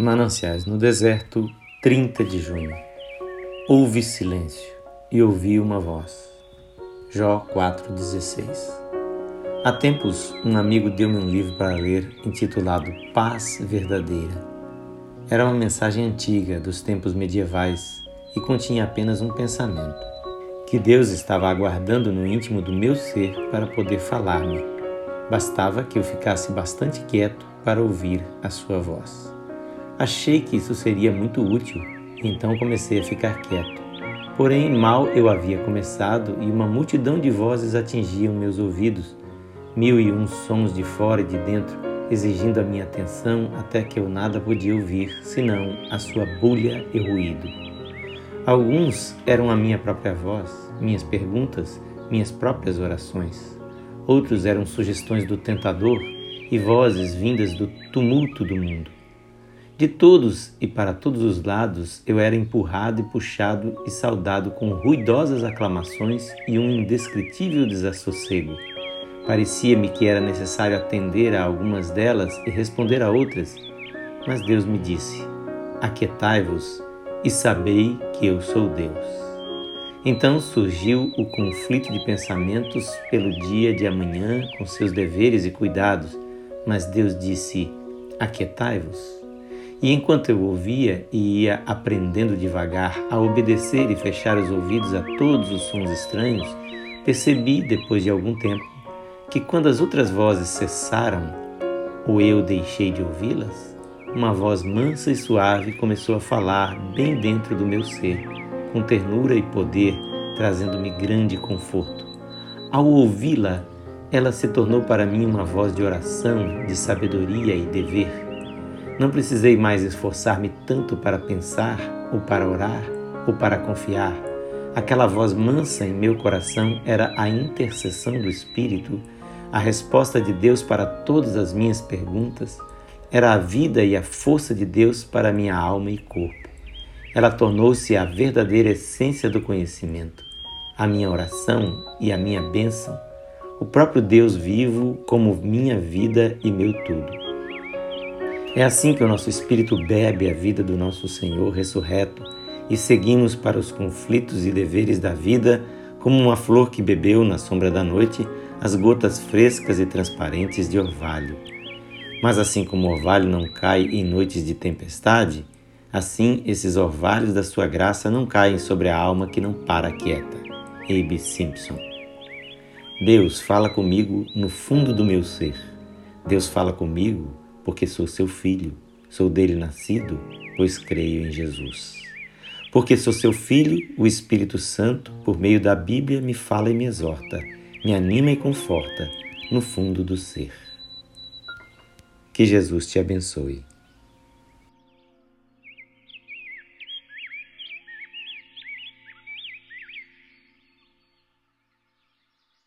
Mananciais no deserto, 30 de junho. Houve silêncio e ouvi uma voz. Jó 4,16 Há tempos, um amigo deu-me um livro para ler intitulado Paz Verdadeira. Era uma mensagem antiga dos tempos medievais e continha apenas um pensamento: que Deus estava aguardando no íntimo do meu ser para poder falar-me. Bastava que eu ficasse bastante quieto para ouvir a sua voz. Achei que isso seria muito útil, então comecei a ficar quieto. Porém, mal eu havia começado e uma multidão de vozes atingiam meus ouvidos, mil e um sons de fora e de dentro, exigindo a minha atenção até que eu nada podia ouvir, senão a sua bulha e ruído. Alguns eram a minha própria voz, minhas perguntas, minhas próprias orações. Outros eram sugestões do tentador e vozes vindas do tumulto do mundo. De todos e para todos os lados eu era empurrado e puxado e saudado com ruidosas aclamações e um indescritível desassossego. Parecia-me que era necessário atender a algumas delas e responder a outras, mas Deus me disse: Aquietai-vos e sabei que eu sou Deus. Então surgiu o conflito de pensamentos pelo dia de amanhã com seus deveres e cuidados, mas Deus disse: Aquietai-vos e enquanto eu ouvia e ia aprendendo devagar a obedecer e fechar os ouvidos a todos os sons estranhos, percebi, depois de algum tempo, que quando as outras vozes cessaram, ou eu deixei de ouvi-las, uma voz mansa e suave começou a falar bem dentro do meu ser, com ternura e poder, trazendo-me grande conforto. Ao ouvi-la, ela se tornou para mim uma voz de oração, de sabedoria e dever não precisei mais esforçar-me tanto para pensar, ou para orar, ou para confiar. Aquela voz mansa em meu coração era a intercessão do Espírito, a resposta de Deus para todas as minhas perguntas, era a vida e a força de Deus para minha alma e corpo. Ela tornou-se a verdadeira essência do conhecimento, a minha oração e a minha bênção, o próprio Deus vivo como minha vida e meu tudo. É assim que o nosso espírito bebe a vida do nosso Senhor ressurreto e seguimos para os conflitos e deveres da vida como uma flor que bebeu na sombra da noite as gotas frescas e transparentes de orvalho. Mas assim como o orvalho não cai em noites de tempestade, assim esses orvalhos da sua graça não caem sobre a alma que não para quieta. Abe Simpson. Deus fala comigo no fundo do meu ser. Deus fala comigo porque sou seu filho, sou dele nascido, pois creio em Jesus. Porque sou seu filho, o Espírito Santo, por meio da Bíblia, me fala e me exorta, me anima e conforta no fundo do ser. Que Jesus te abençoe.